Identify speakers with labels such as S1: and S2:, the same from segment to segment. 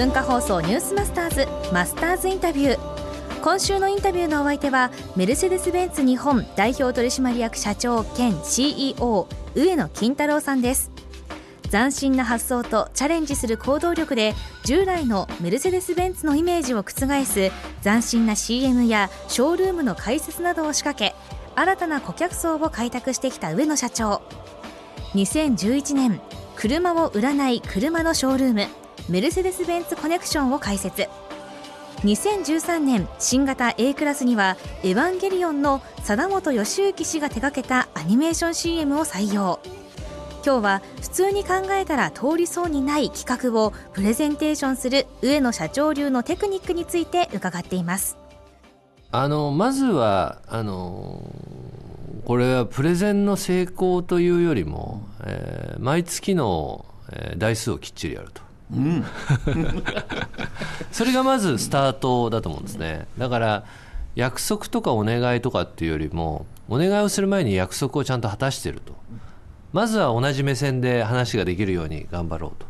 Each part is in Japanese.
S1: 文化放送ニュースマスターズマスターズインタビュー。今週のインタビューのお相手はメルセデス・ベンツ日本代表取締役社長兼 CEO 上野金太郎さんです。斬新な発想とチャレンジする行動力で従来のメルセデス・ベンツのイメージを覆す斬新な CM やショールームの開設などを仕掛け新たな顧客層を開拓してきた上野社長。2011年車を売らない車のショールーム。メルセデス・ベンツコネクションを開設。2013年新型 A クラスには「エヴァンゲリオン」の貞本義行氏が手掛けたアニメーション CM を採用。今日は普通に考えたら通りそうにない企画をプレゼンテーションする上野社長流のテクニックについて伺っています。
S2: あのまずはあのこれはプレゼンの成功というよりも、えー、毎月の、えー、台数をきっちりやると。うん、それがまずスタートだと思うんですね。だから約束とかお願いとかっていうよりもお願いをする前に約束をちゃんと果たしてると。まずは同じ目線で話ができるように頑張ろうと。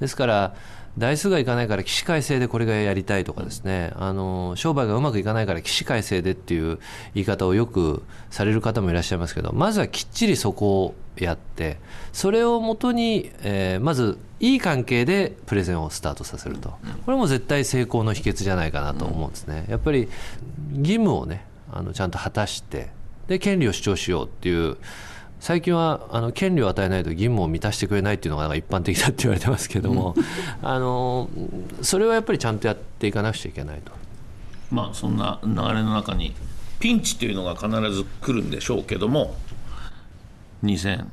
S2: ですから台数がいかないから起死回生でこれがやりたいとかですね。あの商売がうまくいかないから起死回生でっていう言い方をよくされる方もいらっしゃいますけどまずはきっちりそこをやってそれをもとに、えー、まずいい関係でプレゼンをスタートさせると。これも絶対成功の秘訣じゃないかなと思うんですね。やっぱり義務をねあのちゃんと果たしてで権利を主張しようっていう最近はあの権利を与えないと義務を満たしてくれないっていうのが一般的だって言われてますけども、あのそれはやっぱりちゃんとやっていかなくちゃいけないと。
S3: まあ、そんな流れの中にピンチというのが必ず来るんでしょうけども2011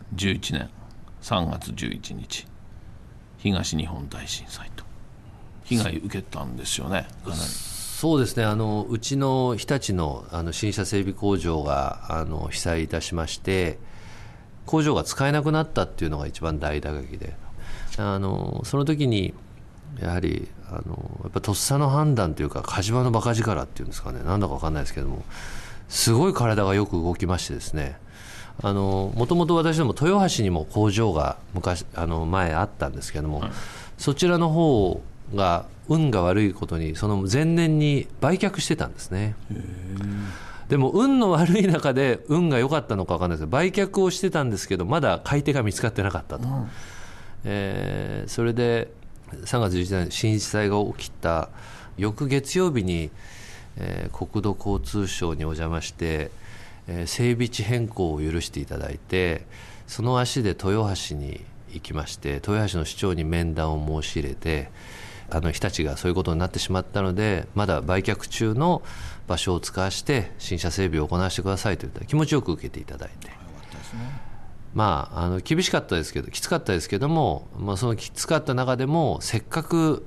S3: 年3月11日東日本大震災と被害受けたんですよねかなり。
S2: そうですねあのうちの日立のあの新車整備工場があの被災いたしまして工場が使えなくなったっていうのが一番大打撃で。あのその時にやはりあのやっぱとっさの判断というか火事場のバカ力っていうんですかね。なんだか分かんないですけども。すごい体がよく動きましてですね。もともと私ども豊橋にも工場が昔あの前あったんですけども、はい、そちらの方が運が悪いことにその前年に売却してたんですね。でも運の悪い中で運が良かったのか分かんないですけど売却をしてたんですけどまだ買い手が見つかってなかったと、うん、えー、それで3月11日震災が起きた翌月曜日に、えー、国土交通省にお邪魔して、えー、整備地変更を許していただいてその足で豊橋に行きまして豊橋の市長に面談を申し入れてあの日立がそういうことになってしまったのでまだ売却中の場所を使わして新車整備を行わせてくださいといった気持ちよく受けていただいて。まあ、あの厳しかったですけどきつかったですけども、まあ、そのきつかった中でもせっかく、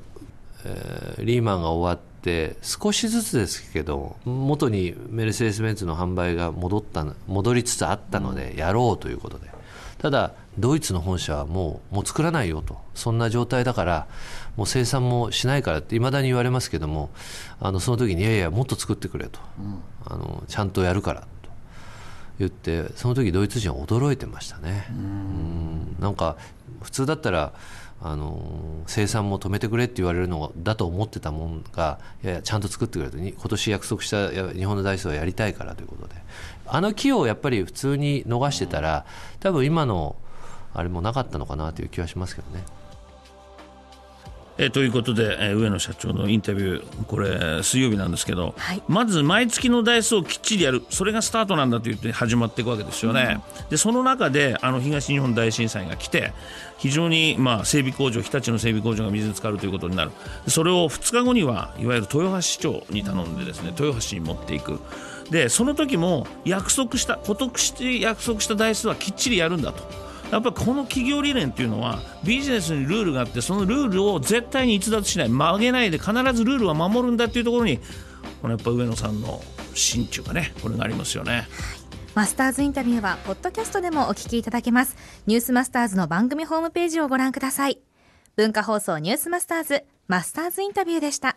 S2: えー、リーマンが終わって少しずつですけど元にメルセデス・ベンツの販売が戻った戻りつつあったのでやろうということで。ただドイツの本社はもうもう作らないよと。そんな状態だからもう生産もしないからっていまだに言われますけどもあのその時にいやいやもっと作ってくれと、うん、あのちゃんとやるからと。言ってその時ドイツ人は驚いてましたね。うん。なんか普通だったらあの生産も止めてくれって言われるのだと思ってたもんがいやいやちゃんと作ってくれと。今年約束した日本のダイソーはやりたいからということで。あの木をやっぱり普通に逃してたら多分今のあれもなかったのかなという気はしますけどね。
S3: えということで、えー、上野社長のインタビューこれ水曜日なんですけど、はい、まず毎月の台数をきっちりやる。それがスタートなんだと言って始まっていくわけですよね、うん、でその中であの東日本大震災が来て非常に、まあ、整備工場日立の整備工場が水に浸かるということになる。それを2日後にはいわゆる豊橋市長に頼んでですね豊橋に持っていく。でその時も約束した今年約束した台数はきっちりやるんだと。やっぱこの企業理念っていうのはビジネスにルールがあってそのルールを絶対に逸脱しない。曲げないで必ずルールは守るんだっていうところにこのやっぱ上野さんの心中がねこれがありますよね。
S1: マスターズインタビューはポッドキャストでもお聞きいただけます。ニュースマスターズの番組ホームページをご覧ください。文化放送ニュースマスターズマスターズインタビューでした。